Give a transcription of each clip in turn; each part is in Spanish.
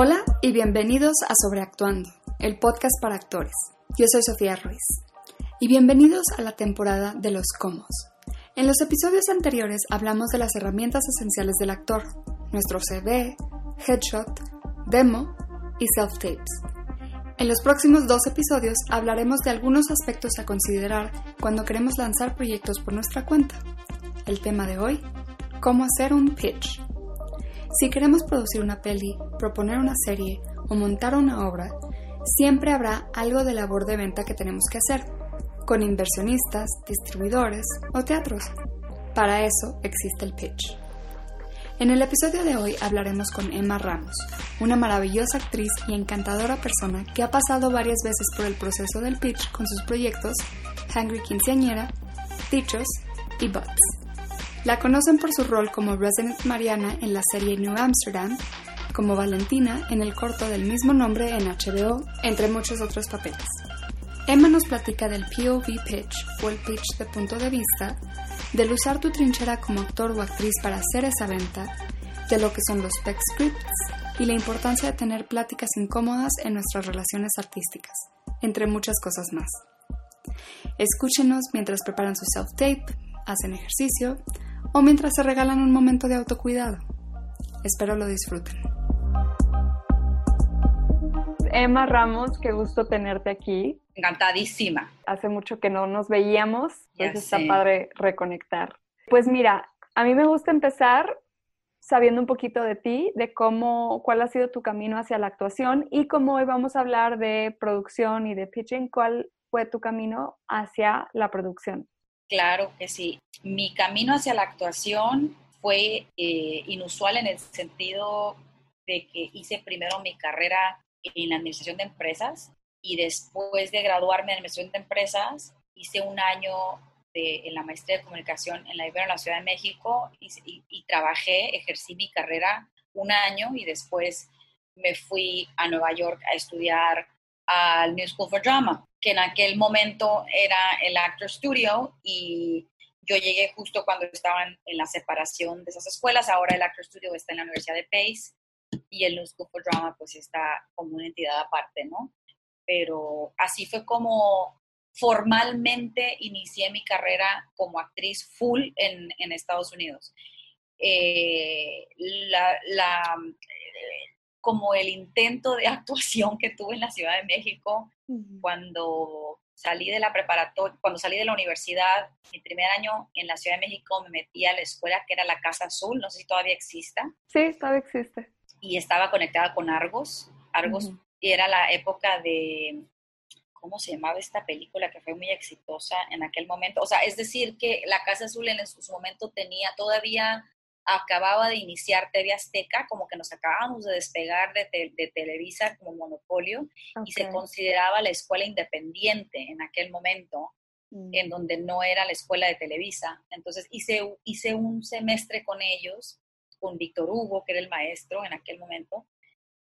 Hola y bienvenidos a Sobreactuando, el podcast para actores. Yo soy Sofía Ruiz. Y bienvenidos a la temporada de los comos. En los episodios anteriores hablamos de las herramientas esenciales del actor, nuestro CV, headshot, demo y self-tapes. En los próximos dos episodios hablaremos de algunos aspectos a considerar cuando queremos lanzar proyectos por nuestra cuenta. El tema de hoy, cómo hacer un pitch. Si queremos producir una peli, proponer una serie o montar una obra, siempre habrá algo de labor de venta que tenemos que hacer, con inversionistas, distribuidores o teatros. Para eso existe el pitch. En el episodio de hoy hablaremos con Emma Ramos, una maravillosa actriz y encantadora persona que ha pasado varias veces por el proceso del pitch con sus proyectos Hungry Quinceañera, Dichos y Butts. La conocen por su rol como Resident Mariana en la serie New Amsterdam, como Valentina en el corto del mismo nombre en HBO, entre muchos otros papeles. Emma nos platica del POV pitch o el pitch de punto de vista, del usar tu trinchera como actor o actriz para hacer esa venta, de lo que son los spec scripts y la importancia de tener pláticas incómodas en nuestras relaciones artísticas, entre muchas cosas más. Escúchenos mientras preparan su self-tape, hacen ejercicio o mientras se regalan un momento de autocuidado. Espero lo disfruten. Emma Ramos, qué gusto tenerte aquí. Encantadísima. Hace mucho que no nos veíamos, pues está padre reconectar. Pues mira, a mí me gusta empezar sabiendo un poquito de ti, de cómo, cuál ha sido tu camino hacia la actuación y como hoy vamos a hablar de producción y de pitching, cuál fue tu camino hacia la producción. Claro que sí. Mi camino hacia la actuación fue eh, inusual en el sentido de que hice primero mi carrera en la administración de empresas y después de graduarme en administración de empresas hice un año de, en la maestría de comunicación en la Ibero en la Ciudad de México y, y trabajé, ejercí mi carrera un año y después me fui a Nueva York a estudiar al New School for Drama, que en aquel momento era el Actor Studio y yo llegué justo cuando estaban en la separación de esas escuelas. Ahora el Actor Studio está en la Universidad de Pace y el New School for Drama pues está como una entidad aparte, ¿no? Pero así fue como formalmente inicié mi carrera como actriz full en, en Estados Unidos. Eh, la, la, como el intento de actuación que tuve en la Ciudad de México cuando salí de la preparatoria, cuando salí de la universidad, mi primer año en la Ciudad de México me metí a la escuela que era la Casa Azul, no sé si todavía exista. Sí, todavía existe. Y estaba conectada con Argos. Argos y era la época de, ¿cómo se llamaba esta película que fue muy exitosa en aquel momento? O sea, es decir, que la Casa Azul en su momento tenía todavía acababa de iniciar TV Azteca, como que nos acabábamos de despegar de, de Televisa como monopolio y se consideraba la escuela independiente en aquel momento, mm. en donde no era la escuela de Televisa. Entonces hice, hice un semestre con ellos, con Víctor Hugo, que era el maestro en aquel momento,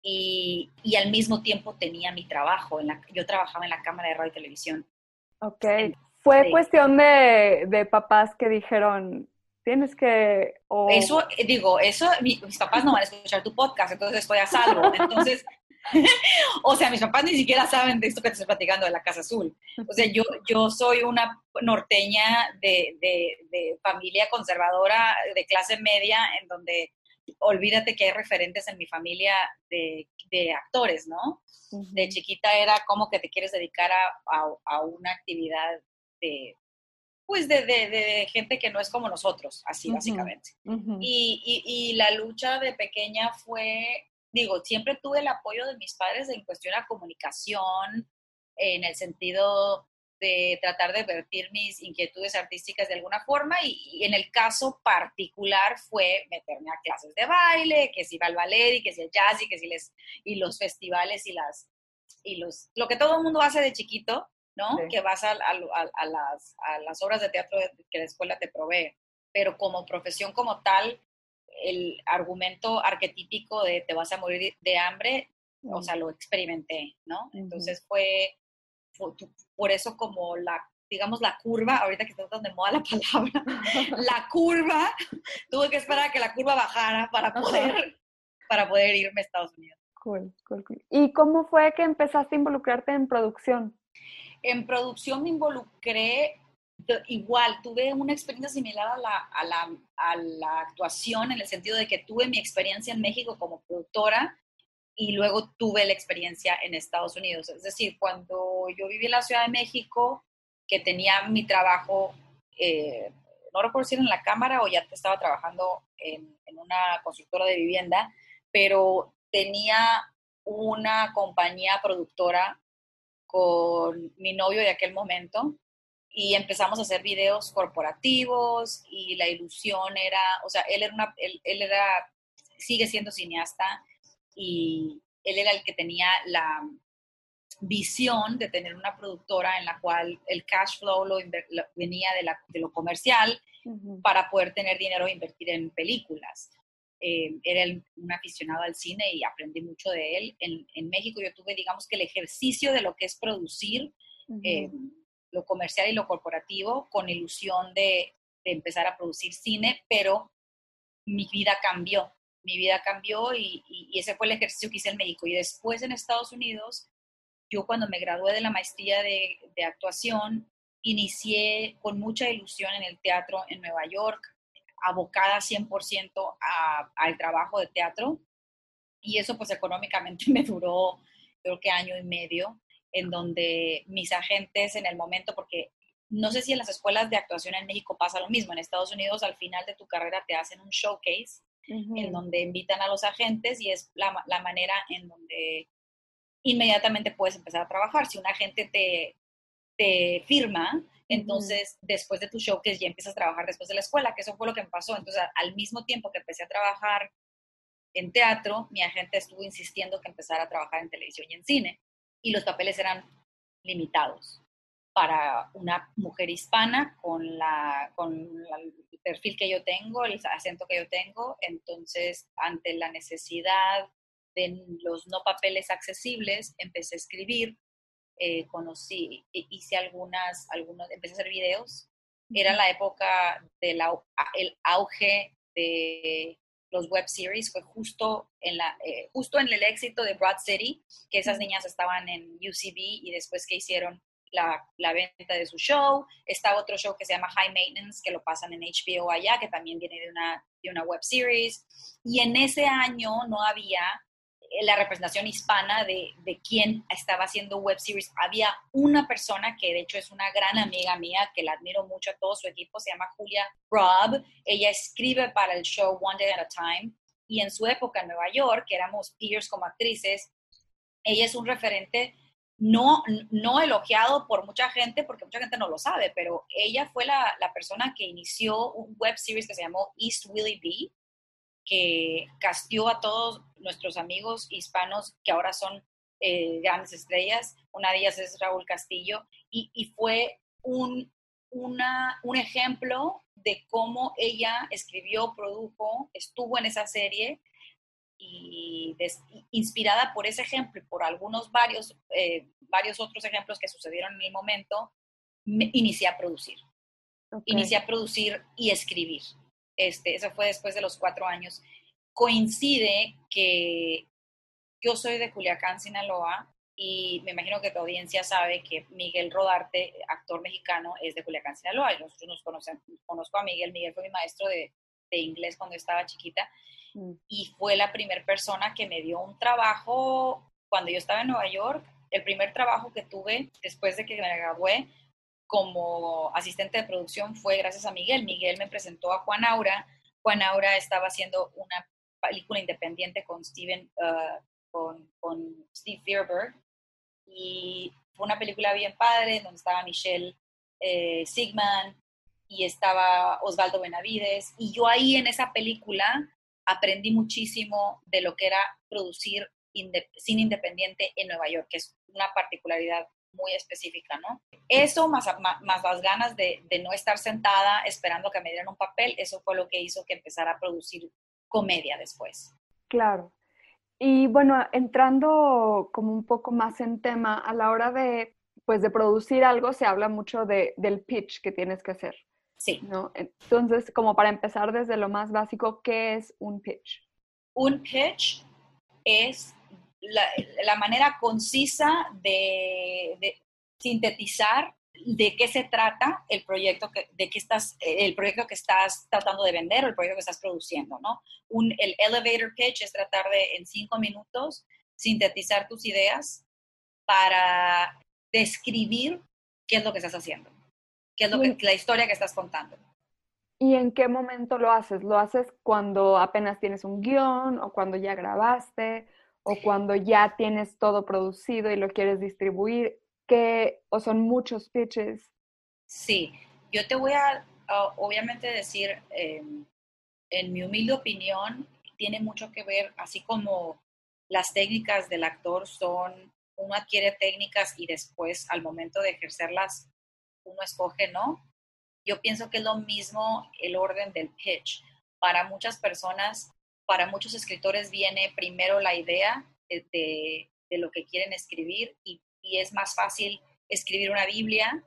y, y, al mismo tiempo tenía mi trabajo. En la, yo trabajaba en la Cámara de Radio y Televisión. Ok. Fue cuestión de, de papás que dijeron, tienes que... Eso, eh, digo, eso, mis papás no van a escuchar tu podcast, entonces estoy a salvo. Entonces, o sea, mis papás ni siquiera saben de esto que te estoy platicando de la Casa Azul. O sea, yo, yo soy una norteña de, de, familia conservadora, de clase media, en donde olvídate que hay referentes en mi familia de, de actores, ¿no? De chiquita era como que te quieres dedicar a, a, a una actividad de, pues de, de, de, gente que no es como nosotros, así básicamente. y, y, la lucha de pequeña fue, digo, siempre tuve el apoyo de mis padres en cuestión a comunicación, en el sentido de tratar de vertir mis inquietudes artísticas de alguna forma y, en el caso particular fue meterme a clases de baile, que si va al ballet y que si el jazz y que si les y los festivales y las y los lo que todo el mundo hace de chiquito ¿no? Que vas a, a, las, a, las, obras de teatro que la escuela te provee. Pero como profesión como tal, el argumento arquetípico de te vas a morir de hambre, o sea, lo experimenté, ¿no? Entonces fue, por eso como la, digamos, la curva, ahorita que está tan de moda la palabra, la curva, tuve que esperar a que la curva bajara para poder, para poder irme a Estados Unidos. Cool, cool, cool. ¿Y cómo fue que empezaste a involucrarte en producción? En producción me involucré igual, tuve una experiencia similar a la, a, la, a la, actuación en el sentido de que tuve mi experiencia en México como productora y luego tuve la experiencia en Estados Unidos. Es decir, cuando yo viví en la Ciudad de México, que tenía mi trabajo, eh, no recuerdo si era en la Cámara o ya estaba trabajando en, en una constructora de vivienda, pero tenía una compañía productora con mi novio de aquel momento y empezamos a hacer videos corporativos y la ilusión era, o sea, él era, una, él, era, sigue siendo cineasta y él era el que tenía la visión de tener una productora en la cual el cash flow lo, venía de, la, de, lo comercial para poder tener dinero e invertir en películas. Eh, era un aficionado al cine y aprendí mucho de él. En, en, México yo tuve, digamos que el ejercicio de lo que es producir lo comercial y lo corporativo con ilusión de, empezar a producir cine, pero mi vida cambió, mi vida cambió y, ese fue el ejercicio que hice en México. Y después en Estados Unidos, yo cuando me gradué de la maestría de, actuación, inicié con mucha ilusión en el teatro en Nueva York, abocada 100% al trabajo de teatro. Y eso pues económicamente me duró creo que año y medio en donde mis agentes en el momento, porque no sé si en las escuelas de actuación en México pasa lo mismo, en Estados Unidos al final de tu carrera te hacen un showcase en donde invitan a los agentes y es la, la, manera en donde inmediatamente puedes empezar a trabajar. Si un agente te, te firma, entonces después de tu showcase ya empiezas a trabajar después de la escuela, que eso fue lo que me pasó. Entonces al mismo tiempo que empecé a trabajar en teatro, mi agente estuvo insistiendo que empezara a trabajar en televisión y en cine y los papeles eran limitados para una mujer hispana con, la, con el perfil que yo tengo, el acento que yo tengo. Entonces, ante la necesidad de los no papeles accesibles, empecé a escribir, eh, conocí, hice algunas, algunos, empecé a hacer videos. Era la época del auge de los web series fue justo en, la, eh, justo en el éxito de Broad City, que esas niñas estaban en UCB y después que hicieron la, la, venta de su show. Está otro show que se llama High Maintenance, que lo pasan en HBO allá, que también viene de una, de una web series. Y en ese año no había la representación hispana de, de quién estaba haciendo web series. Había una persona que de hecho es una gran amiga mía, que la admiro mucho a todo su equipo, se llama Julia Robb. Ella escribe para el show One Day at a Time y en su época en Nueva York, que éramos peers como actrices, ella es un referente no, no elogiado por mucha gente, porque mucha gente no lo sabe, pero ella fue la, la persona que inició un web series que se llamó East Willie B, que castió a todos nuestros amigos hispanos que ahora son eh, grandes estrellas. Una de ellas es Raúl Castillo y, fue un, una, un ejemplo de cómo ella escribió, produjo, estuvo en esa serie y inspirada por ese ejemplo y por algunos varios, eh, varios otros ejemplos que sucedieron en el momento, me inicié a producir. Inicié a producir y escribir. Este, eso fue después de los cuatro años. Coincide que yo soy de Culiacán, Sinaloa, y me imagino que tu audiencia sabe que Miguel Rodarte, actor mexicano, es de Culiacán, Sinaloa. Y nosotros nos conocemos, conozco a Miguel. Miguel fue mi maestro de, de inglés cuando estaba chiquita mm. y fue la primera persona que me dio un trabajo cuando yo estaba en Nueva York. El primer trabajo que tuve después de que me gradué como asistente de producción fue gracias a Miguel. Miguel me presentó a Juan Aura. Juan Aura estaba haciendo una película independiente con Steven, uh, con, con, Steve Fierberg y fue una película bien padre donde estaba Michelle eh, Sigman y estaba Osvaldo Benavides y yo ahí en esa película aprendí muchísimo de lo que era producir cine independiente en Nueva York, que es una particularidad muy específica, ¿no? Eso, más, más, las ganas de, de, no estar sentada esperando que me dieran un papel, eso fue lo que hizo que empezara a producir comedia después. Claro. Y bueno, entrando como un poco más en tema, a la hora de, pues, de producir algo, se habla mucho de, del pitch que tienes que hacer. Sí. ¿no? Entonces, como para empezar desde lo más básico, ¿qué es un pitch? Un pitch es la, manera concisa de, sintetizar de qué se trata el proyecto que, de qué estás, el proyecto que estás tratando de vender o el proyecto que estás produciendo, ¿no? Un, el elevator pitch es tratar de, en cinco minutos, sintetizar tus ideas para describir qué es lo que estás haciendo, qué es lo que, la historia que estás contando. ¿Y en qué momento lo haces? ¿Lo haces cuando apenas tienes un guion o cuando ya grabaste o cuando ya tienes todo producido y lo quieres distribuir? ¿Qué, o son muchos pitches? Sí, yo te voy a obviamente decir, em, en mi humilde opinión, tiene mucho que ver, así como las técnicas del actor son, uno adquiere técnicas y después al momento de ejercerlas, uno escoge, ¿no? Yo pienso que es lo mismo el orden del pitch. Para muchas personas, para muchos escritores viene primero la idea de, lo que quieren escribir y, es más fácil escribir una Biblia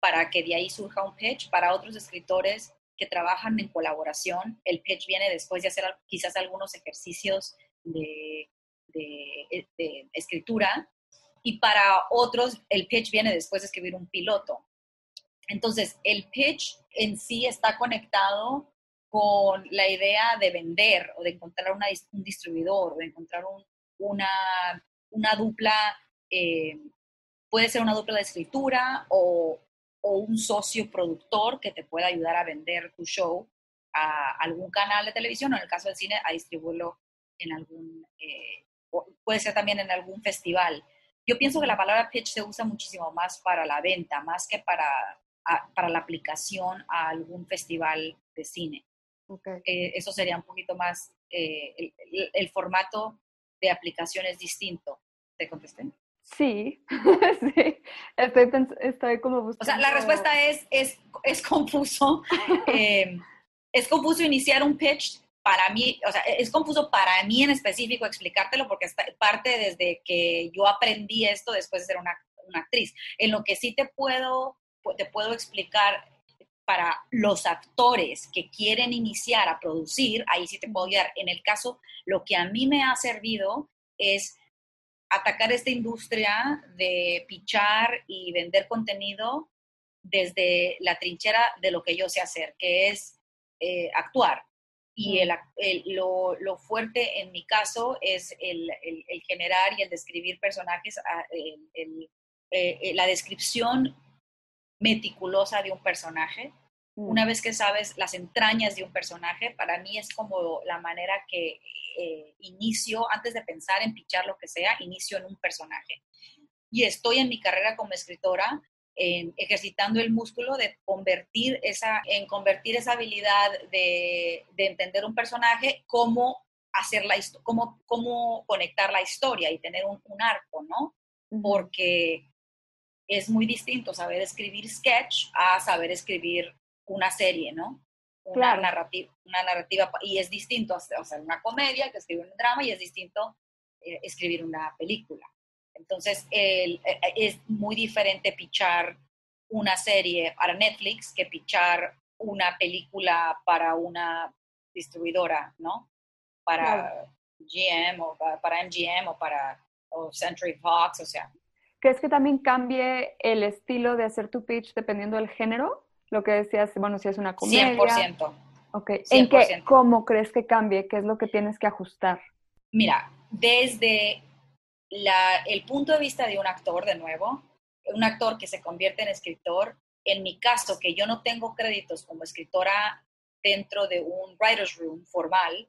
para que de ahí surja un pitch. Para otros escritores que trabajan en colaboración, el pitch viene después de hacer quizás algunos ejercicios de, de, escritura. Y para otros, el pitch viene después de escribir un piloto. Entonces, el pitch en sí está conectado con la idea de vender o de encontrar un distribuidor o de encontrar una, una, dupla, eh, puede ser una dupla de escritura o, o, un socio productor que te pueda ayudar a vender tu show a algún canal de televisión o en el caso del cine a distribuirlo en algún, eh, puede ser también en algún festival. Yo pienso que la palabra pitch se usa muchísimo más para la venta, más que para para la aplicación a algún festival de cine. Eh, eso sería un poquito más, eh, el, formato de aplicación es distinto. ¿Te contesté? Sí, sí. Estoy, estoy, como buscando... O sea, la respuesta es, es, es confuso. Em, es confuso iniciar un pitch para mí, o sea, es confuso para mí en específico explicártelo porque parte desde que yo aprendí esto después de ser una, una actriz. En lo que sí te puedo te puedo explicar para los actores que quieren iniciar a producir, ahí sí te puedo guiar. En el caso, lo que a mí me ha servido es atacar esta industria de pichar y vender contenido desde la trinchera de lo que yo sé hacer, que es eh, actuar. Y el, lo, fuerte en mi caso es el, generar y el describir personajes, ah, eh, la descripción meticulosa de un personaje. Mm. Una vez que sabes las entrañas de un personaje, para mí es como la manera que eh, inicio, antes de pensar en pichar lo que sea, inicio en un personaje. Y estoy en mi carrera como escritora ejercitando el músculo de convertir esa, en convertir esa habilidad de, entender un personaje, cómo hacer la cómo, cómo conectar la historia y tener un, un arco, ¿no? Porque es muy distinto saber escribir sketch a saber escribir una serie, ¿no? Una, narrativa, una narrativa, y es distinto hacer una comedia que escribir un drama y es distinto eh, escribir una película. Entonces, el, eh, eh, es muy diferente pichar una serie para Netflix que pichar una película para una distribuidora, ¿no? Para GM o para, MGM o para Century Fox, o sea, ¿Crees que también cambie el estilo de hacer tu pitch dependiendo del género? Lo que decías, bueno, si es una comedia. 100%. Ok. ¿En qué, cómo crees que cambie? ¿Qué es lo que tienes que ajustar? Mira, desde el punto de vista de un actor, de nuevo, un actor que se convierte en escritor, en mi caso, que yo no tengo créditos como escritora dentro de un writer's room formal,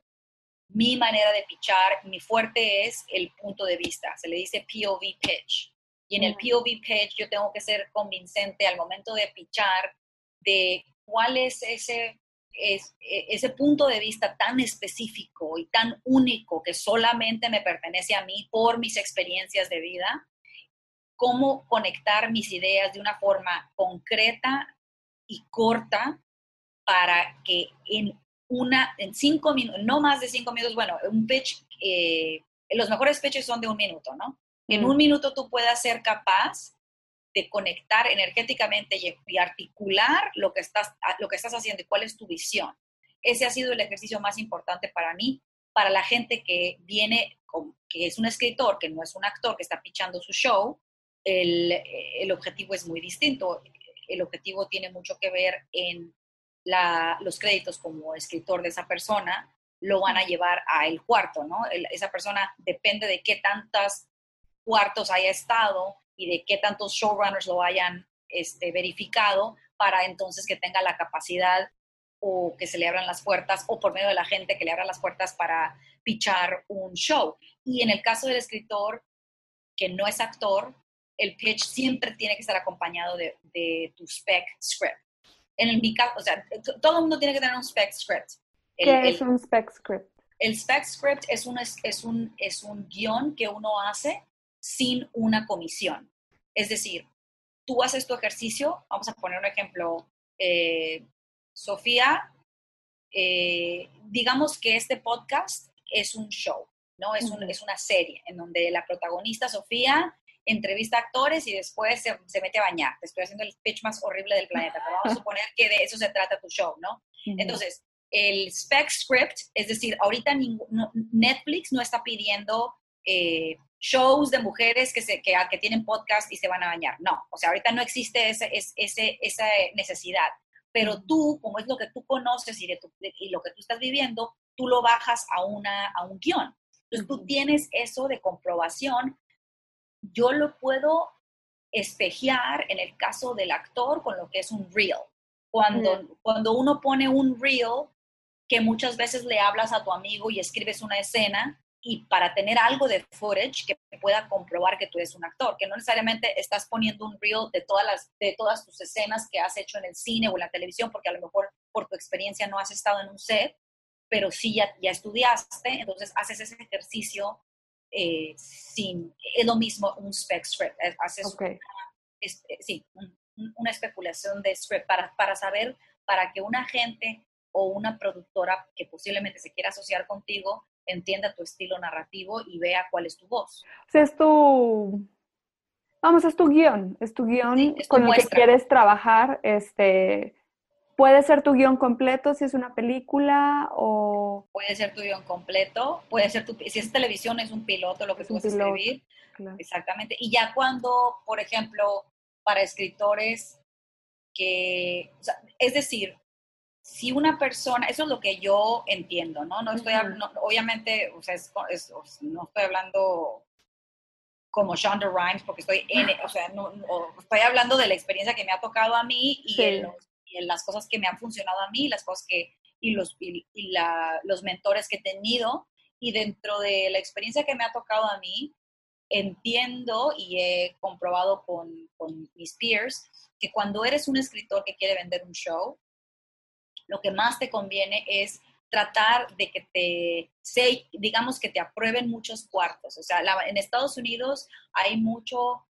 mi manera de pitchar, mi fuerte es el punto de vista. Se le dice POV pitch. Y en el POV page yo tengo que ser convincente al momento de pichar de cuál es ese, es, e, ese punto de vista tan específico y tan único que solamente me pertenece a mí por mis experiencias de vida, cómo conectar mis ideas de una forma concreta y corta para que en una, en cinco minutos, no más de cinco minutos, bueno, un pitch, eh, los mejores pitches son de un minuto, ¿no? En un minuto tú puedas ser capaz de conectar energéticamente y, articular lo que, estás, lo que estás haciendo y cuál es tu visión. Ese ha sido el ejercicio más importante para mí para la gente que viene, que es un escritor, que no es un actor, que está pichando su show, el, el objetivo es muy distinto. El objetivo tiene mucho que ver en la, los créditos como escritor de esa persona, lo van a llevar a el cuarto, ¿no? esa persona depende de qué tantos cuartos haya estado y de qué tantos showrunners lo hayan este, verificado para entonces que tenga la capacidad o que se le abran las puertas o por medio de la gente que le abran las puertas para pichar un show. Y en el caso del escritor que no es actor, el pitch siempre tiene que estar acompañado de, de tu spec script. En el, mi caso, o sea, todo el mundo tiene que tener un spec script. ¿Qué es un spec script? El spec script es un, es, un, es un guion que uno hace sin una comisión. Es decir, tú haces tu ejercicio, vamos a poner un ejemplo, eh, Sofía, eh, digamos que este podcast es un show, ¿no? Es, un, es una serie en donde la protagonista, Sofía, entrevista a actores y después se, mete a bañar. Te estoy haciendo el pitch más horrible del planeta, pero vamos a suponer que de eso se trata tu show, ¿no? Entonces, el spec script, es decir, ahorita Netflix no está pidiendo eh, shows de mujeres que, se, que, que, tienen podcast y se van a bañar. No, o sea, ahorita no existe ese, ese, esa necesidad. Pero tú, como es lo que tú conoces y, de y lo que tú estás viviendo, tú lo bajas a, una, a un guion. Entonces tú tienes eso de comprobación yo lo puedo espejear en el caso del actor con lo que es un reel. Cuando, cuando uno pone un reel, que muchas veces le hablas a tu amigo y escribes una escena, y para tener algo de footage que pueda comprobar que tú eres un actor, que no necesariamente estás poniendo un reel de todas, las, de todas tus escenas que has hecho en el cine o en la televisión, porque a lo mejor por tu experiencia no has estado en un set, pero sí ya, ya estudiaste, entonces haces ese ejercicio eh, sin, es lo mismo un spec script, haces una, sí, una especulación de script para, para saber, para que una agente o una productora que posiblemente se quiera asociar contigo entienda tu estilo narrativo y vea cuál es tu voz. O sea, es tu, vamos, es tu guion, es tu guion con el que quieres trabajar, este, ¿Puede ser tu guion completo si es una película o...? Puede ser tu guion completo, puede ser tu... Si es televisión es un piloto lo que tú vas a escribir. Exactamente. Y ya cuando, por ejemplo, para escritores que... es decir, si una persona, eso es lo que yo entiendo, ¿no? No estoy, obviamente, o sea, no estoy hablando como Shonda Rhimes, porque estoy en, o sea, no, estoy hablando de la experiencia que me ha tocado a mí y en los y las cosas que me han funcionado a mí, las cosas que, y los, y, la, los mentores que he tenido. Y dentro de la experiencia que me ha tocado a mí, entiendo y he comprobado con, con mis peers que cuando eres un escritor que quiere vender un show, lo que más te conviene es tratar de que te, digamos que te aprueben muchos cuartos. O sea, en Estados Unidos hay mucho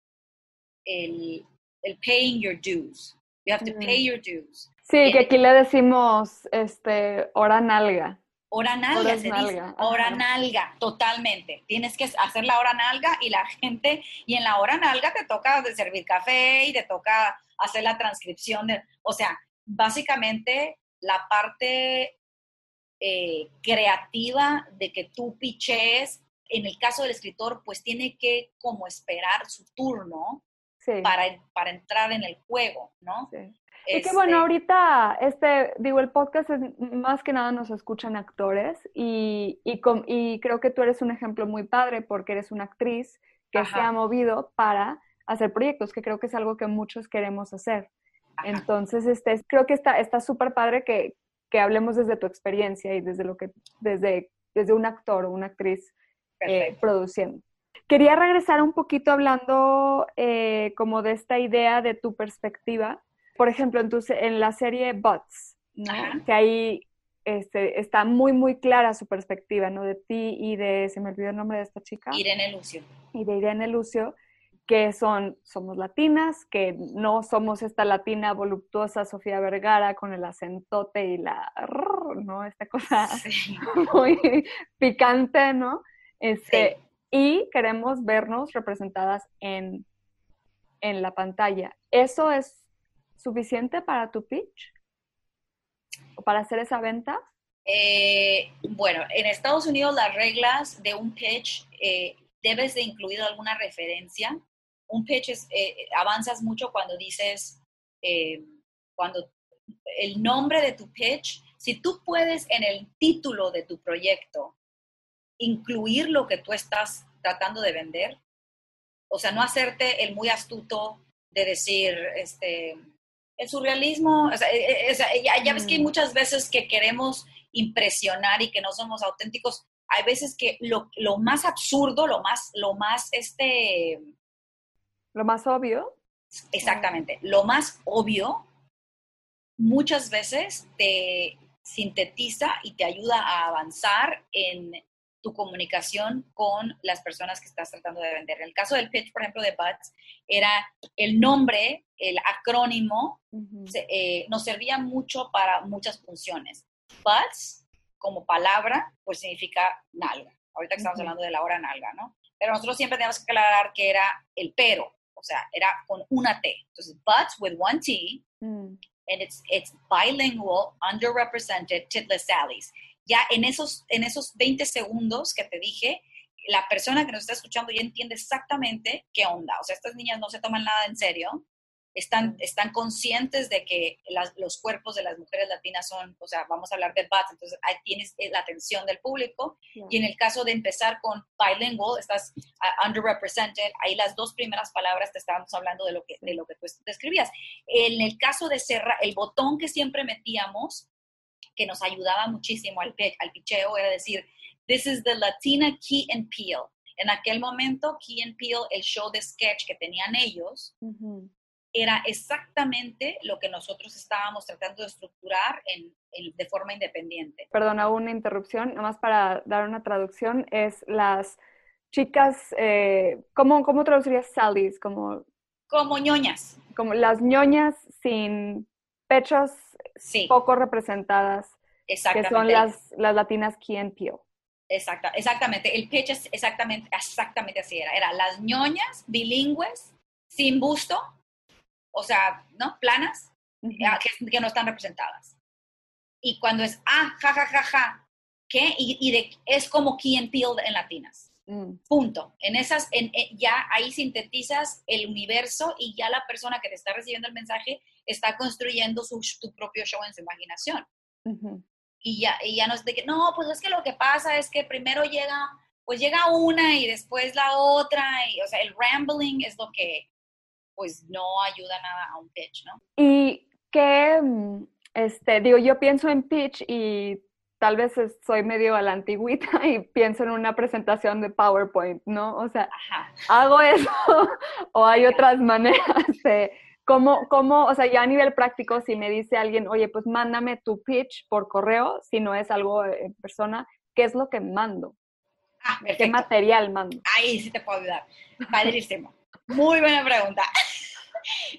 el, el paying your dues. You have to pay your dues. Sí, que aquí le decimos este, hora nalga. Hora nalga, se dice. Hora nalga, totalmente. Tienes que hacer la hora nalga y la gente, y en la hora nalga te toca de servir café y te toca hacer la transcripción. De, o sea, básicamente la parte eh, creativa de que tú piches, en el caso del escritor, pues tiene que como esperar su turno para, para entrar en el juego, ¿no? Sí. Y que bueno, este ahorita, este, digo, el podcast es más que nada nos escuchan actores y, y, y creo que tú eres un ejemplo muy padre porque eres una actriz que se ha movido para hacer proyectos, que creo que es algo que muchos queremos hacer. Entonces, este, creo que está súper padre que, que, hablemos desde tu experiencia y desde lo que, desde, desde un actor o una actriz eh, produciendo. Quería regresar un poquito hablando eh, como de esta idea de tu perspectiva. Por ejemplo, en, en la serie Bots, que ahí este, está muy, muy clara su perspectiva, ¿no? De ti y de, se me olvidó el nombre de esta chica. Irene Lucio. Y de Irene Lucio, que son, somos latinas, que no somos esta latina voluptuosa Sofía Vergara con el acentote y la, ¿no? Esta cosa muy picante, ¿no? Este, y queremos vernos representadas en, en la pantalla. ¿Eso es suficiente para tu pitch? ¿O para hacer esa venta? Eh, bueno, en Estados Unidos las reglas de un pitch eh, debes de incluir alguna referencia. Un pitch es, eh, avanzas mucho cuando dices, cuando el nombre de tu pitch, si tú puedes en el título de tu proyecto incluir lo que tú estás tratando de vender, o sea, no hacerte el muy astuto de decir, este, el surrealismo, o sea, ya, ves que hay mm. muchas veces que queremos impresionar y que no somos auténticos. Hay veces que lo, más absurdo, lo más, lo más, este... Lo más obvio. Exactamente. Lo más obvio muchas veces te sintetiza y te ayuda a avanzar en tu comunicación con las personas que estás tratando de vender. En el caso del pitch, por ejemplo, de Buds, era el nombre, el acrónimo, eh, nos servía mucho para muchas funciones. Butts, como palabra, pues significa nalga. Ahorita que estamos hablando de la hora nalga, ¿no? Pero nosotros siempre teníamos que aclarar que era el pero, o sea, era con una T. Entonces, butts with one T, mm. and it's, it's bilingual, underrepresented, titless sallies. Ya en esos, en esos 20 segundos que te dije, la persona que nos está escuchando ya entiende exactamente qué onda. O sea, estas niñas no se toman nada en serio están, están conscientes de que los cuerpos de las mujeres latinas son, o sea, vamos a hablar de bats, entonces ahí tienes eh, la atención del público. Y en el caso de empezar con bilingual, estás uh, underrepresented, ahí las dos primeras palabras te estábamos hablando de lo que, de lo que tú describías. En el caso de cerrar, el botón que siempre metíamos, que nos ayudaba muchísimo al, al picheo, era decir, this is the Latina Key and Peel. En aquel momento, Key and Peel, el show de sketch que tenían ellos, era exactamente lo que nosotros estábamos tratando de estructurar en, de forma independiente. Perdona, una interrupción, nada más para dar una traducción, es las chicas, eh, ¿cómo, ¿cómo traducirías Sally's? Como, como ñoñas. Como las ñoñas sin pechos poco representadas. Exactamente. Que son las, las latinas Key and Peel. Exacta, exactamente. El pitch es exactamente, exactamente así era. Era las ñoñas bilingües, sin busto, o sea, ¿no? Planas, ah, que, no están representadas. Y cuando es, ah, ja, ja, ja, ja, ¿qué? Y, de, es como Key and Peele en latinas. Mm. Punto. En esas, en, eh, ya ahí sintetizas el universo y ya la persona que te está recibiendo el mensaje está construyendo su, tu propio show en su imaginación. y, ya, y ya no es de que, no, pues es que lo que pasa es que primero llega, pues llega una y después la otra, y, o sea, el rambling es lo que, pues no ayuda nada a un pitch, ¿no? Y que, mm, este, digo, yo pienso en pitch y tal vez soy medio a la antigüita y pienso en una presentación de PowerPoint, ¿no? O sea, hago eso o hay otras maneras de cómo, cómo, o sea, ya a nivel práctico, si me dice alguien, oye, pues mándame tu pitch por correo, si no es algo en persona, ¿qué es lo que mando? Ah, ¿Qué material mando? Ahí sí te puedo ayudar. Padrísimo. Muy buena pregunta.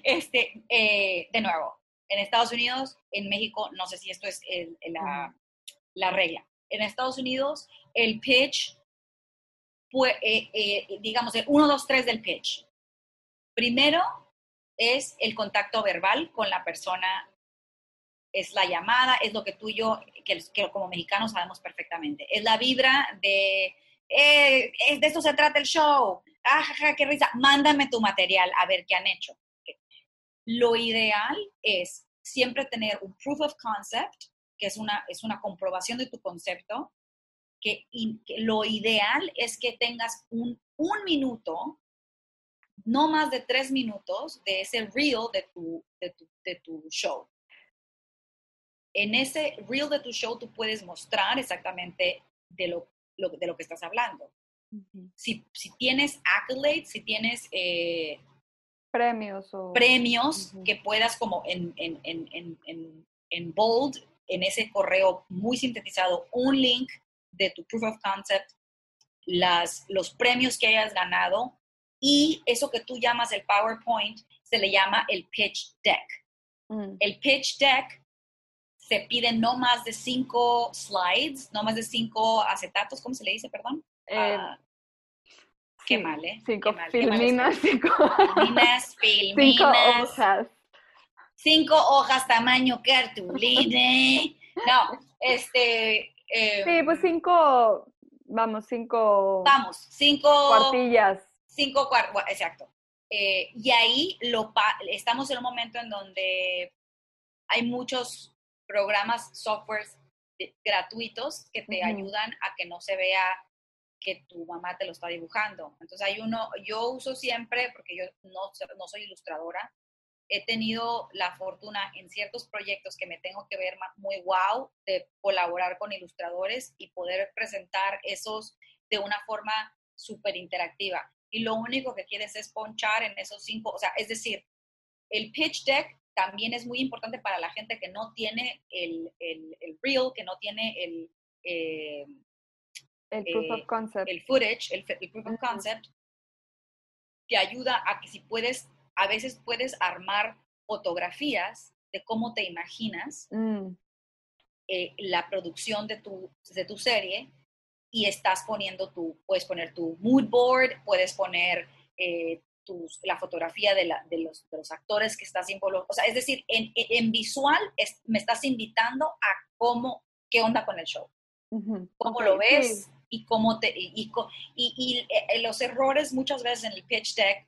Este, eh, de nuevo, en Estados Unidos, en México, no sé si esto es la, regla. En Estados Unidos, el pitch, eh, eh, digamos, el 1, 2, 3 del pitch. Primero es el contacto verbal con la persona, es la llamada, es lo que tú y yo, que, que como mexicanos sabemos perfectamente. Es la vibra de, de esto se trata el show, ah, qué risa, mándame tu material a ver qué han hecho. Lo ideal es siempre tener un proof of concept, que es una, es una comprobación de tu concepto, que, lo ideal es que tengas un, un, minuto, no más de tres minutos, de ese reel de tu, de tu, de tu show. En ese reel de tu show tú puedes mostrar exactamente de lo, de lo que estás hablando si, tienes accolades, si tienes eh, premios, o... premios que puedas como en, en, en, en, bold, en ese correo muy sintetizado, un link de tu proof of concept, las, los premios que hayas ganado y eso que tú llamas el PowerPoint se le llama el pitch deck. Mm. El pitch deck se pide no más de cinco slides, no más de cinco acetatos, ¿cómo se le dice, perdón? Eh, ah, qué mal, ¿eh? Cinco mal, filminas, cinco... filminas, filminas. Cinco hojas. Cinco hojas tamaño cartulina. No, este... Eh, sí, pues cinco, vamos, cinco... Vamos, cinco... Cuartillas. Cinco cuartillas, exacto. Eh, y ahí lo estamos en un momento en donde hay muchos programas, softwares gratuitos que te ayudan a que no se vea que tu mamá te lo está dibujando. Entonces hay uno, yo uso siempre, porque yo no, no soy ilustradora, he tenido la fortuna en ciertos proyectos que me tengo que ver muy wow de colaborar con ilustradores y poder presentar esos de una forma súper interactiva. Y lo único que quieres es ponchar en esos cinco, o sea, es decir, el pitch deck también es muy importante para la gente que no tiene el, el, el reel, que no tiene el... Eh, el proof of eh, concept. El footage, el, proof of concept, que ayuda a que si puedes, a veces puedes armar fotografías de cómo te imaginas mm. eh, la producción de tu, de tu serie y estás poniendo tu, puedes poner tu mood board, puedes poner la fotografía de, los, actores que estás involucrado. O sea, es decir, en, visual me estás invitando a cómo, qué onda con el show. Cómo lo ves y cómo te... Y, y, eh, los errores muchas veces en el pitch deck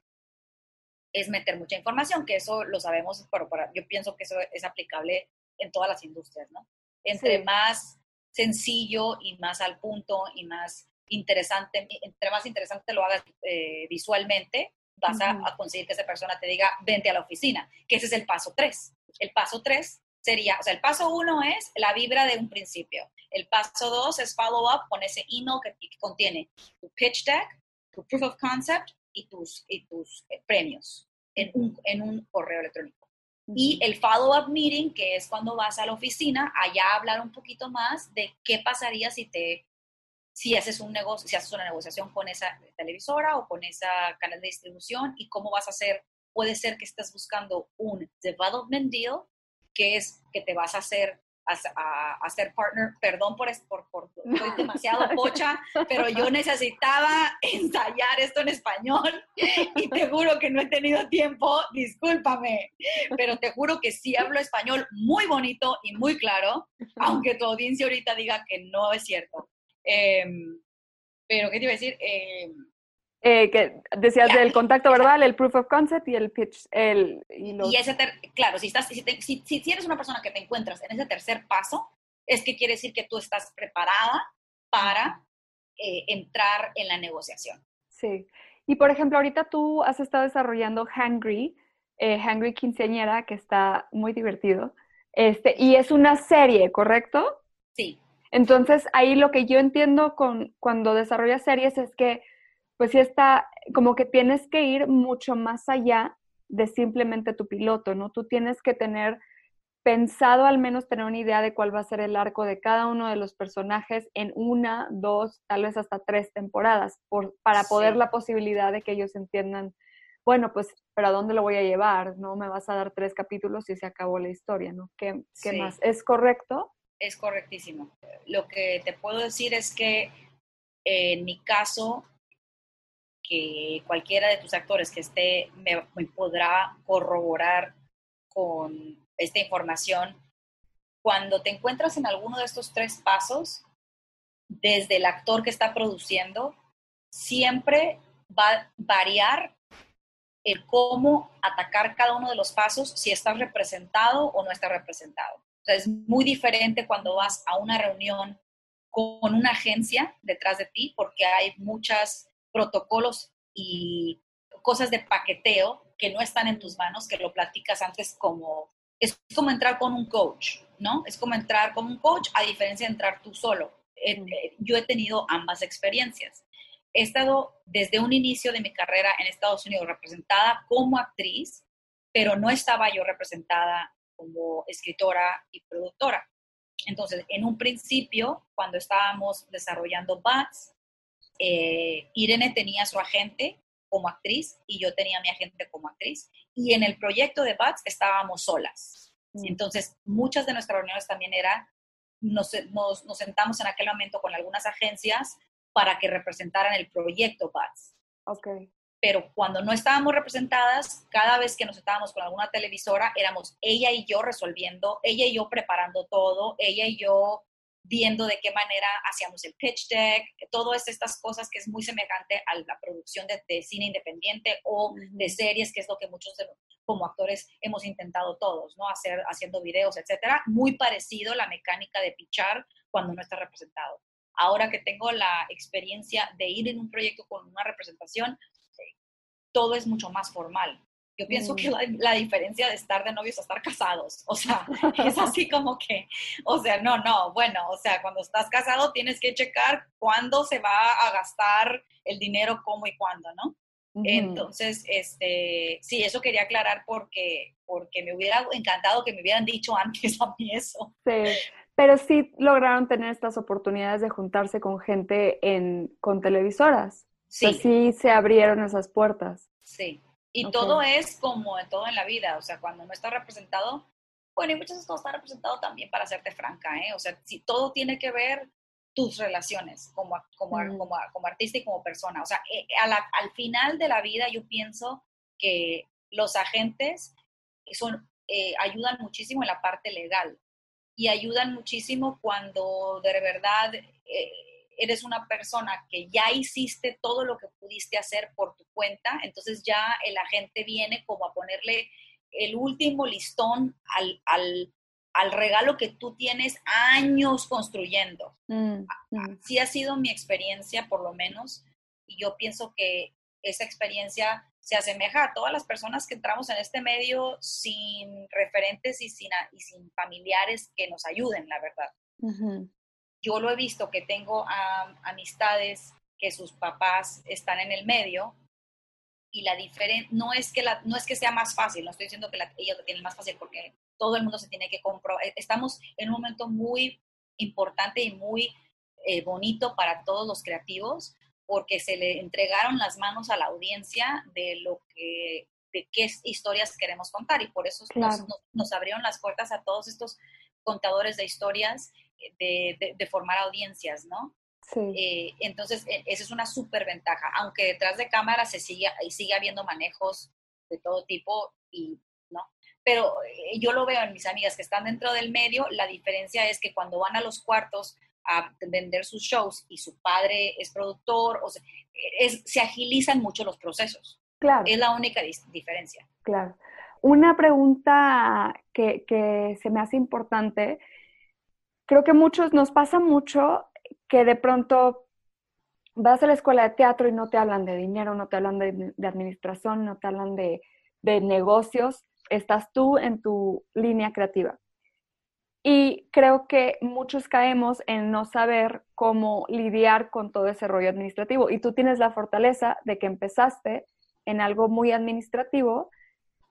es meter mucha información, que eso lo sabemos, pero yo pienso que eso es aplicable en todas las industrias, ¿no? Entre más sencillo y más al punto y más interesante, entre más interesante lo hagas eh, visualmente, vas a, conseguir que esa persona te diga, vente a la oficina, que ese es el paso tres. El paso tres sería, o sea, el paso uno es la vibra de un principio. El paso dos es follow up con ese email que, contiene tu pitch deck, tu proof of concept y tus, y tus eh, premios en un, en un correo electrónico. Y el follow-up meeting, que es cuando vas a la oficina, allá hablar un poquito más de qué pasaría si te si haces un negocio, si haces una negociación con esa televisora o con esa canal de distribución y cómo vas a hacer, puede ser que estés buscando un development deal, que es que te vas a hacer a, hacer partner, perdón por, por, por soy demasiado pocha, pero yo necesitaba ensayar esto en español y te juro que no he tenido tiempo, discúlpame, pero te juro que sí hablo español muy bonito y muy claro, aunque tu audiencia ahorita diga que no es cierto. Em, pero, ¿qué te iba a decir? Em, eh, que decías del contacto verbal, el proof of concept y el pitch. El, y, ese, claro, si, estás, si, si, eres una persona que te encuentras en ese tercer paso, es que quiere decir que tú estás preparada para eh, entrar en la negociación. Sí. Y por ejemplo, ahorita tú has estado desarrollando Hungry, eh, Hungry Quinceañera, que está muy divertido. Este, y es una serie, ¿correcto? Sí. Entonces, ahí lo que yo entiendo con, cuando desarrollas series es que, pues sí está, como que tienes que ir mucho más allá de simplemente tu piloto, ¿no? Tú tienes que tener pensado al menos tener una idea de cuál va a ser el arco de cada uno de los personajes en una, dos, tal vez hasta tres temporadas, por, para poder la posibilidad de que ellos entiendan, bueno, pues, pero ¿a dónde lo voy a llevar? ¿No? Me vas a dar tres capítulos y se acabó la historia, ¿no? ¿Qué, qué más? ¿Es correcto? es correctísimo. Lo que te puedo decir es que en mi caso, que cualquiera de tus actores que esté me, podrá corroborar con esta información, cuando te encuentras en alguno de estos tres pasos, desde el actor que está produciendo, siempre va a variar el cómo atacar cada uno de los pasos, si está representado o no está representado. Es muy diferente cuando vas a una reunión con una agencia detrás de ti, porque hay muchos protocolos y cosas de paqueteo que no están en tus manos, que lo platicas antes como, es como entrar con un coach, ¿no? Es como entrar con un coach a diferencia de entrar tú solo. Eh, eh, yo he tenido ambas experiencias. He estado desde un inicio de mi carrera en Estados Unidos representada como actriz, pero no estaba yo representada como escritora y productora. Entonces, en un principio, cuando estábamos desarrollando Bats, eh, Irene tenía su agente como actriz y yo tenía mi agente como actriz. Y en el proyecto de Bats estábamos solas. Mm. Entonces, muchas de nuestras reuniones también era, nos, nos, nos, sentamos en aquel momento con algunas agencias para que representaran el proyecto Bats. Okay. pero cuando no estábamos representadas, cada vez que nos estábamos con alguna televisora, éramos ella y yo resolviendo, ella y yo preparando todo, ella y yo viendo de qué manera hacíamos el pitch deck, todas estas cosas que es muy semejante a la producción de, cine independiente o de series, que es lo que muchos como actores hemos intentado todos, ¿no? Hacer, haciendo videos, etcétera. Muy parecido la mecánica de pichar cuando no está representado. Ahora que tengo la experiencia de ir en un proyecto con una representación, todo es mucho más formal. Yo pienso que mm. la, diferencia de estar de novios a estar casados, o sea, es así como que, o sea, no, no, bueno, o sea, cuando estás casado tienes que checar cuándo se va a gastar el dinero, cómo y cuándo, ¿no? Entonces, este, sí, eso quería aclarar porque, porque me hubiera encantado que me hubieran dicho antes a mí eso. Sí, pero sí lograron tener estas oportunidades de juntarse con gente en, con televisoras. Sí. sí se abrieron esas puertas. Sí. Y todo es como en todo en la vida, o sea, cuando no está representado, bueno, y muchas veces todo está representado también para hacerte franca, ¿eh? O sea, si todo tiene que ver tus relaciones como, como, como, como, artista y como persona. O sea, eh, al final de la vida yo pienso que los agentes son, eh, ayudan muchísimo en la parte legal y ayudan muchísimo cuando de verdad eh, eres una persona que ya hiciste todo lo que pudiste hacer por tu cuenta, entonces ya el agente viene como a ponerle el último listón al, al, al regalo que tú tienes años construyendo. Mm, mm. Sí ha sido mi experiencia, por lo menos, y yo pienso que esa experiencia se asemeja a todas las personas que entramos en este medio sin referentes y sin, y sin familiares que nos ayuden, la verdad yo lo he visto que tengo amistades que sus papás están en el medio y la diferencia no es que la, no es que sea más fácil, no estoy diciendo que la, ellos lo tienen más fácil porque todo el mundo se tiene que comprobar. Eh, estamos en un momento muy importante y muy eh, bonito para todos los creativos porque se le entregaron las manos a la audiencia de lo que de qué historias queremos contar y por eso nos, nos, abrieron las puertas a todos estos contadores de historias de, formar audiencias, ¿no? Sí. Eh, entonces, e, esa es una súper ventaja, aunque detrás de cámara se sigue, sigue habiendo manejos de todo tipo y, ¿no? Pero eh, yo lo veo en mis amigas que están dentro del medio, la diferencia es que cuando van a los cuartos a vender sus shows y su padre es productor, o se agilizan mucho los procesos. Claro. Es la única diferencia. Claro. Una pregunta que, que se me hace importante creo que muchos, nos pasa mucho que de pronto vas a la escuela de teatro y no te hablan de dinero, no te hablan de, administración, no te hablan de, de, negocios, estás tú en tu línea creativa. Y creo que muchos caemos en no saber cómo lidiar con todo ese rollo administrativo. Y tú tienes la fortaleza de que empezaste en algo muy administrativo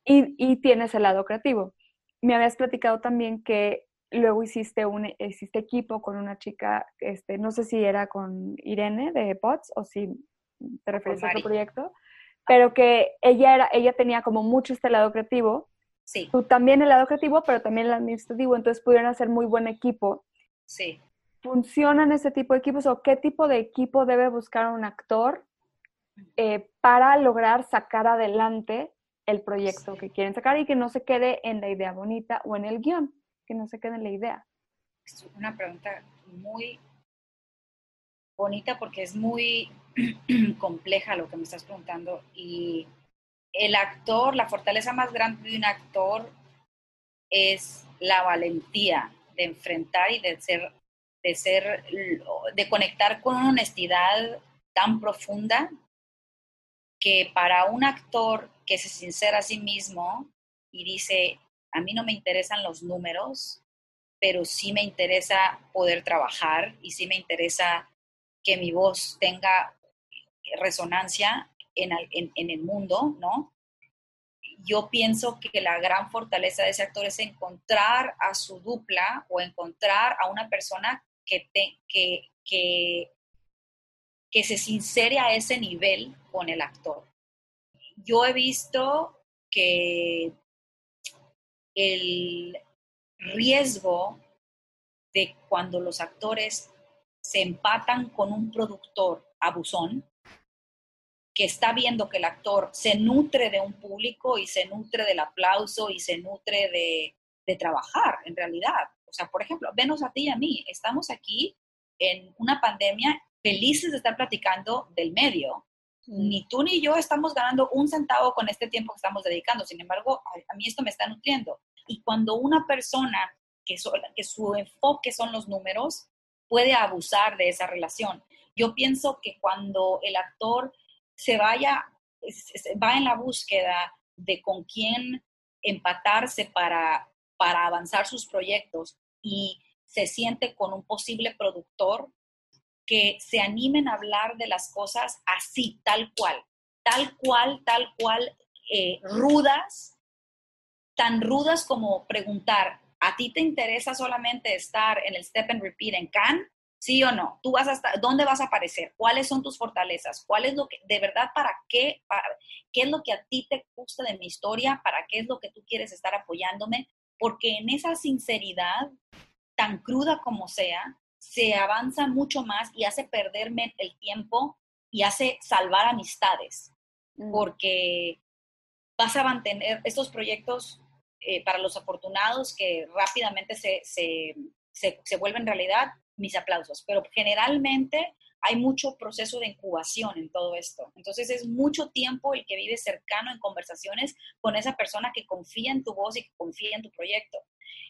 y, y tienes el lado creativo. Me habías platicado también que Luego hiciste un hiciste equipo con una chica, este, no sé si era con Irene de POTS o si te refieres a otro proyecto, pero que ella, era, ella tenía como mucho este lado creativo. Sí. Tú también el lado creativo, pero también el administrativo, entonces pudieron hacer muy buen equipo. Sí. ¿Funcionan ese tipo de equipos o qué tipo de equipo debe buscar un actor eh, para lograr sacar adelante el proyecto que quieren sacar y que no se quede en la idea bonita o en el guion? Que no se quede en la idea? Es una pregunta muy bonita porque es muy compleja lo que me estás preguntando y el actor, la fortaleza más grande de un actor es la valentía de enfrentar y de ser, de ser, de conectar con una honestidad tan profunda que para un actor que se sincera a sí mismo y dice, a mí no me interesan los números, pero sí me interesa poder trabajar y sí me interesa que mi voz tenga resonancia en, el mundo, ¿no? Yo pienso que la gran fortaleza de ese actor es encontrar a su dupla o encontrar a una persona que, que, que, que se sincere a ese nivel con el actor. Yo he visto que el riesgo de cuando los actores se empatan con un productor abusón, que está viendo que el actor se nutre de un público y se nutre del aplauso y se nutre de, trabajar en realidad. O sea, por ejemplo, venos a ti y a mí, estamos aquí en una pandemia felices de estar platicando del medio. Mm. Ni tú ni yo estamos ganando un centavo con este tiempo que estamos dedicando. Sin embargo, a, mí esto me está nutriendo. Y cuando una persona que, que su enfoque son los números, puede abusar de esa relación. Yo pienso que cuando el actor se vaya, va en la búsqueda de con quién empatarse para, para avanzar sus proyectos y se siente con un posible productor, que se animen a hablar de las cosas así, tal cual, tal cual, tal cual, eh, rudas, tan rudas como preguntar, ¿a ti te interesa solamente estar en el Step and Repeat en Cannes? ¿Sí o no? ¿Tú vas a dónde vas a aparecer? ¿Cuáles son tus fortalezas? ¿Cuál es lo que, de verdad, para qué, para, qué es lo que a ti te gusta de mi historia? ¿Para qué es lo que tú quieres estar apoyándome? Porque en esa sinceridad, tan cruda como sea, se avanza mucho más y hace perderme el tiempo y hace salvar amistades, mm. porque vas a mantener estos proyectos eh, para los afortunados que rápidamente se, se, se, vuelven realidad, mis aplausos, pero generalmente hay mucho proceso de incubación en todo esto. Entonces es mucho tiempo el que vive cercano en conversaciones con esa persona que confía en tu voz y que confía en tu proyecto.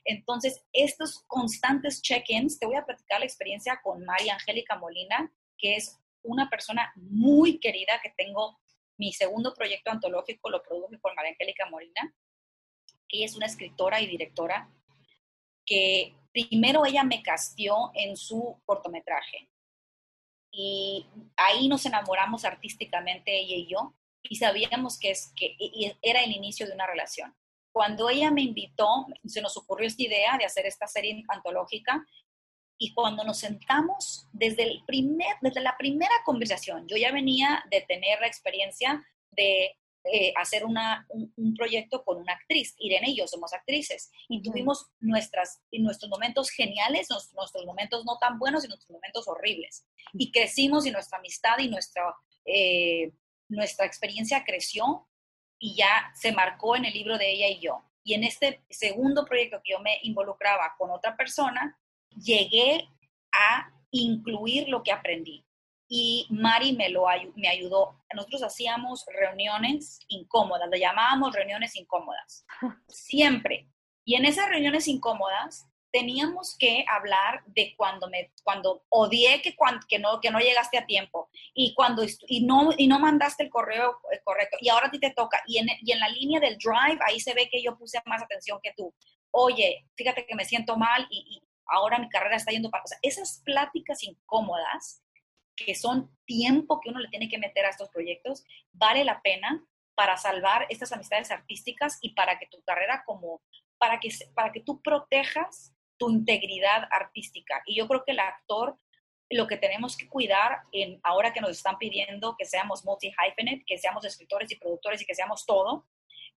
Entonces, estos constantes check-ins, te voy a platicar la experiencia con María Angélica Molina, que es una persona muy querida que tengo. Mi segundo proyecto antológico lo produje con María Angélica Molina. Ella es una escritora y directora que primero ella me castió en su cortometraje. Y ahí nos enamoramos artísticamente ella y yo y sabíamos que, es, que era el inicio de una relación. Cuando ella me invitó, se nos ocurrió esta idea de hacer esta serie antológica y cuando nos sentamos, desde, el primer, desde la primera conversación, yo ya venía de tener la experiencia de eh, hacer una, un, proyecto con una actriz. Irene y yo somos actrices y tuvimos nuestras, nuestros momentos geniales, nuestros, momentos no tan buenos y nuestros momentos horribles. Y crecimos y nuestra amistad y nuestra, eh, nuestra experiencia creció y ya se marcó en el libro de ella y yo. Y en este segundo proyecto que yo me involucraba con otra persona, llegué a incluir lo que aprendí. Y Mari me, lo, me ayudó. Nosotros hacíamos reuniones incómodas, le llamábamos reuniones incómodas, siempre. Y en esas reuniones incómodas teníamos que hablar de cuando me cuando odié que, que, no, que no llegaste a tiempo y cuando y no, y no mandaste el correo correcto y ahora a ti te toca y en, y en la línea del drive ahí se ve que yo puse más atención que tú. Oye, fíjate que me siento mal y, ahora mi carrera está yendo para... O sea, esas pláticas incómodas que son tiempo que uno le tiene que meter a estos proyectos, vale la pena para salvar estas amistades artísticas y para que tu carrera como, para que, para que tú protejas tu integridad artística. Y yo creo que el actor, lo que tenemos que cuidar en, ahora que nos están pidiendo que seamos multi-hyphenate, que seamos escritores y productores y que seamos todo,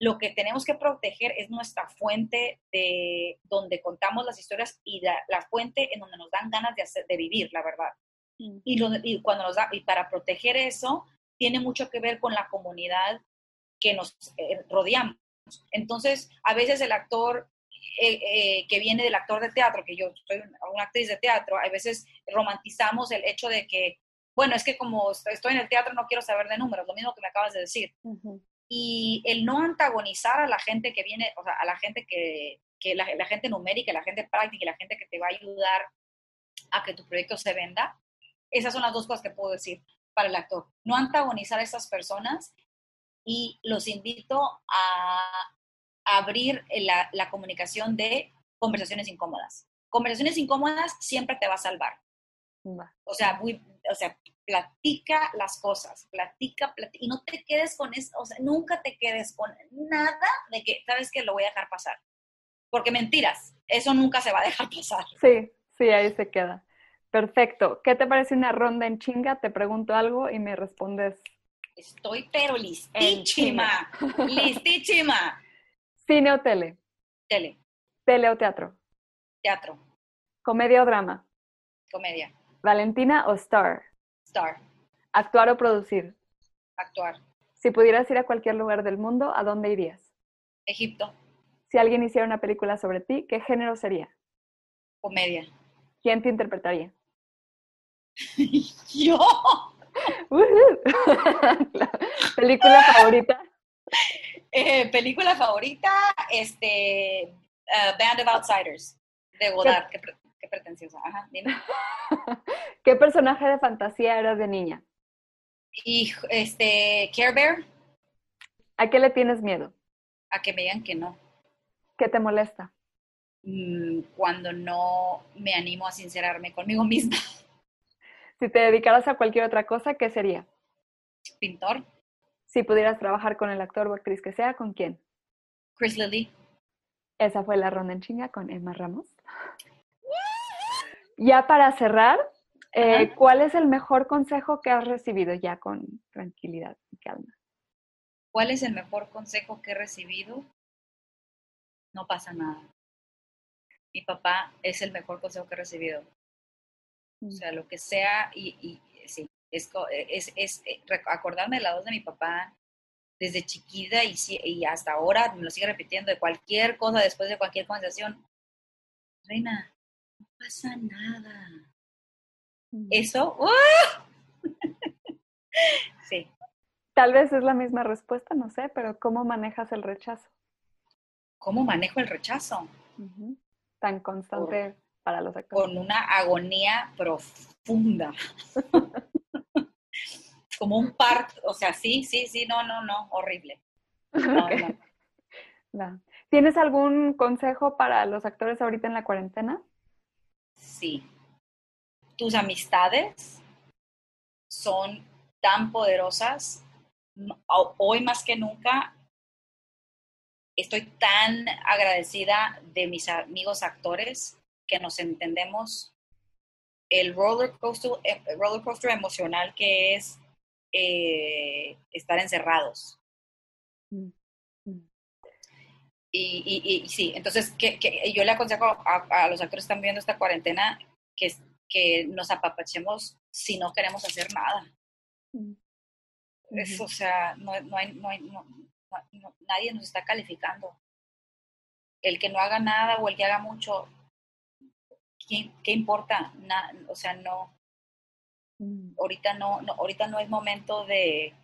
lo que tenemos que proteger es nuestra fuente de donde contamos las historias y la, fuente en donde nos dan ganas de, hacer, de vivir, la verdad. Mm. Y, y, cuando nos da, y para proteger eso, tiene mucho que ver con la comunidad que nos eh, rodeamos. Entonces, a veces el actor eh, eh, que viene del actor de teatro, que yo soy una actriz de teatro, a veces romantizamos el hecho de que, bueno, es que como estoy en el teatro no quiero saber de números, lo mismo que me acabas de decir. Y el no antagonizar a la gente que viene, o sea, a la gente que, que la, la, gente numérica, la gente práctica, la gente que te va a ayudar a que tu proyecto se venda, esas son las dos cosas que puedo decir para el actor. No antagonizar a estas personas y los invito a abrir la, comunicación de conversaciones incómodas. Conversaciones incómodas siempre te va a salvar. O sea, muy, o sea, platica las cosas, platica, platica, y no te quedes con eso, o sea, nunca te quedes con nada de que, sabes que lo voy a dejar pasar. Porque mentiras, eso nunca se va a dejar pasar. Sí, sí, ahí se queda. Perfecto. ¿Qué te parece una ronda en chinga? Te pregunto algo y me respondes. Estoy pero listísima, listísima. ¿Cine o tele? Tele. ¿Tele o teatro? Teatro. ¿Comedia o drama? Comedia. ¿Valentina o Star? Star. ¿Actuar o producir? Actuar. Si pudieras ir a cualquier lugar del mundo, ¿a dónde irías? Egipto. Si alguien hiciera una película sobre ti, ¿qué género sería? Comedia. ¿Quién te interpretaría? Yo. ¿Película favorita? Eh, película favorita, este, uh, Band of Outsiders, de Godard. Qué, qué pretenciosa. Ajá, dime. ¿Qué personaje de fantasía eras de niña? Y este, Care Bear, ¿A qué le tienes miedo? a que me digan que no. ¿Qué te molesta? Mm, Cuando no me animo a sincerarme conmigo misma. Si te dedicaras a cualquier otra cosa, ¿qué sería? Pintor, Si pudieras trabajar con el actor o actriz que sea, ¿con quién? Chris Lilly. Esa fue la ronda en chinga con Emma Ramos. Ya para cerrar, eh. ¿cuál es el mejor consejo que has recibido ya con tranquilidad y calma? ¿Cuál es el mejor consejo que he recibido? No pasa nada. Mi papá es el mejor consejo que he recibido. O sea, lo que sea, y, es, co- es, es, eh, acordarme de la voz de mi papá desde chiquita y, y hasta ahora, me lo sigue repitiendo, de cualquier cosa, después de cualquier conversación. Reina, no pasa nada. Mm. Eso, ¡ah! sí, Tal vez es la misma respuesta, no sé, pero ¿cómo manejas el rechazo? ¿cómo manejo el rechazo? Tan constante para los actores. con una agonía profunda. Como un parto, o sea, sí, sí, sí, no, no, no, horrible. No, no. ¿Tienes algún consejo para los actores ahorita en la cuarentena? Sí. Tus amistades son tan poderosas. Hoy más que nunca estoy tan agradecida de mis amigos actores que nos entendemos. El roller coaster, eh, roller coaster emocional que es eh, estar encerrados. Mm, mm. Y, y- sí, entonces que, que yo le aconsejo a, a los actores que están viendo esta cuarentena que, que nos apapachemos si no queremos hacer nada. Mm. Es, o sea, no, no hay, no hay- no- no- no- nadie nos está calificando. El que no haga nada o el que haga mucho, ¿qué, qué importa? Na- o sea, no. Ahorita no, ahorita no es momento de,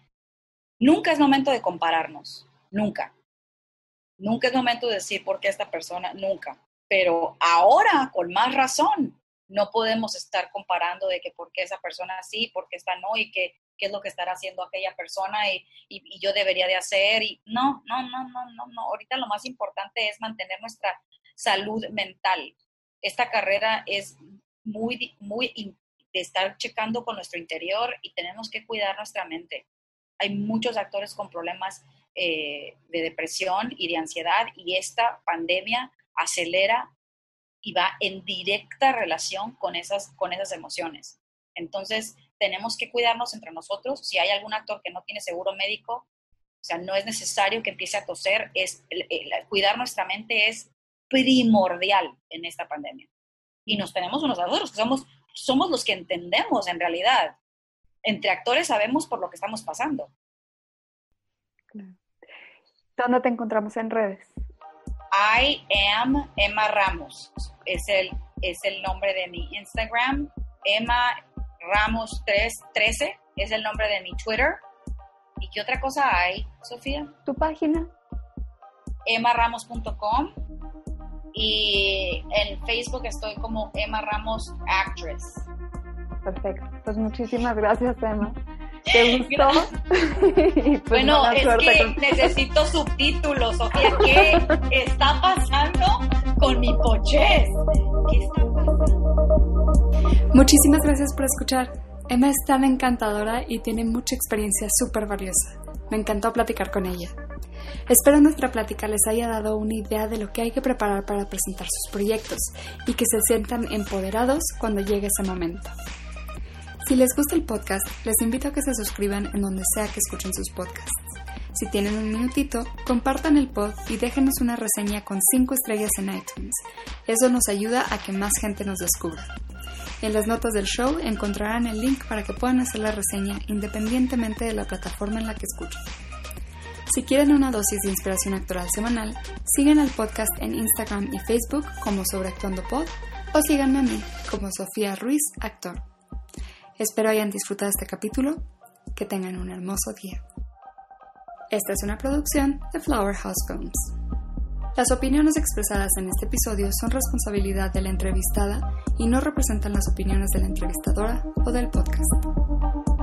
nunca es momento de compararnos, nunca. Nunca es momento de decir por qué esta persona, nunca. Pero ahora, con más razón, no podemos estar comparando de que por qué esa persona sí, por qué esta no, y qué, qué es lo que estará haciendo aquella persona y, y, y yo debería de hacer. Y no, no, no, no, no, no. Ahorita lo más importante es mantener nuestra salud mental. Esta carrera es muy, muy de estar checando con nuestro interior y tenemos que cuidar nuestra mente. Hay muchos actores con problemas eh, de depresión y de ansiedad y esta pandemia acelera y va en directa relación con esas, con esas emociones. Entonces, tenemos que cuidarnos entre nosotros. Si hay algún actor que no tiene seguro médico, o sea, no es necesario que empiece a toser. Es, cuidar nuestra mente es primordial en esta pandemia. Y nos tenemos unos a que somos, somos los que entendemos en realidad. Entre actores sabemos por lo que estamos pasando. ¿Dónde te encontramos en redes? I am Emma Ramos. Es el, es el nombre de mi Instagram. Emma Ramos 313 es el nombre de mi Twitter. ¿Y qué otra cosa hay, Sofía? ¿Tu página? emmaramos.com y en Facebook estoy como Emma Ramos Actress. Perfecto. Pues muchísimas gracias, Emma. ¿Te gustó? Pues Bueno, es que con- necesito subtítulos, Sofía. ¿Qué está pasando con mi pochez? ¿Qué está pasando? Muchísimas gracias por escuchar. Emma es tan encantadora y tiene mucha experiencia súper valiosa. Me encantó platicar con ella. Espero nuestra plática les haya dado una idea de lo que hay que preparar para presentar sus proyectos y que se sientan empoderados cuando llegue ese momento. Si les gusta el podcast, les invito a que se suscriban en donde sea que escuchen sus podcasts. Si tienen un minutito, compartan el pod y déjenos una reseña con 5 estrellas en iTunes. Eso nos ayuda a que más gente nos descubra. En las notas del show encontrarán el link para que puedan hacer la reseña independientemente de la plataforma en la que escuchen. Si quieren una dosis de inspiración actoral semanal, sigan al podcast en Instagram y Facebook como Sobreactuando Pod o síganme a mí como Sofía Ruiz Actor. Espero hayan disfrutado este capítulo, que tengan un hermoso día. Esta es una producción de Flower House Films. Las opiniones expresadas en este episodio son responsabilidad de la entrevistada y no representan las opiniones de la entrevistadora o del podcast.